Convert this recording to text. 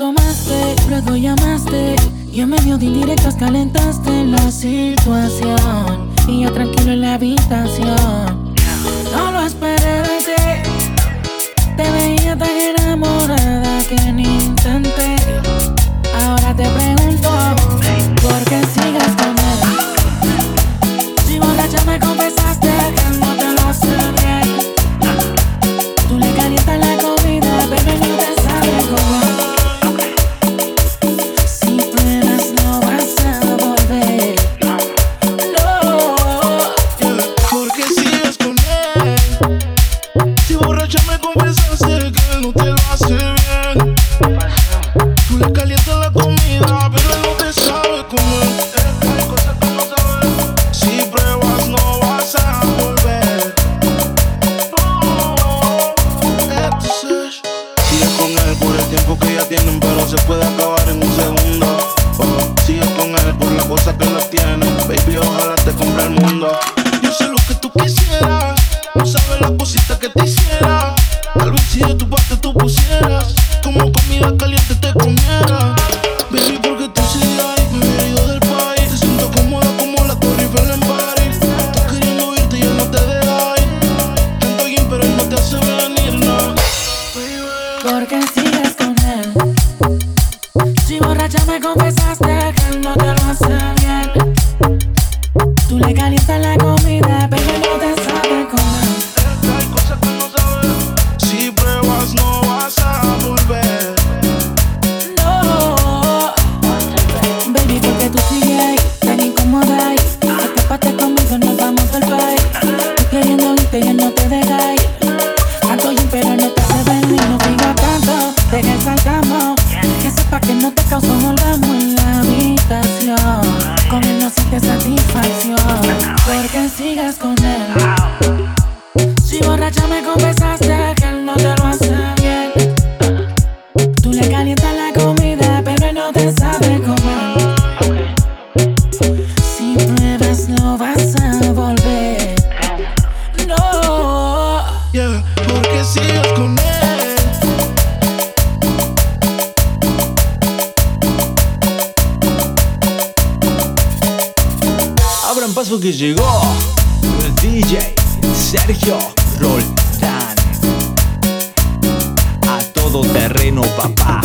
tomaste, luego llamaste. Y en medio de indirectas calentaste la situación. Y yo tranquilo en la habitación. Calientas la comida, pero no te sabe comer. Hay cosas que no sabes. Si pruebas, no vas a volver. Oh, entonces, Sigue con él por el tiempo que ya tienen, pero se puede acabar en un segundo. Oh, sigue con él por la cosa que la tiene. Baby, ojalá te compre el mundo. Yo sé lo que tú quisieras. No sabes las cositas que te hiciera. Tal vez si de tu parte tú pusieras. Como comida caliente Baby. ¿Por qué sigues con él? Si borracha me confesaste Con él. Si borracha me confesaste que él no te lo hace bien. Tú le calientas la comida, pero él no te sabe comer. Si pruebas, no vas a volver. No. Yeah, porque sigues con él. Abran paso que llegó DJ Sergio Roldán. A todo terreno, papá.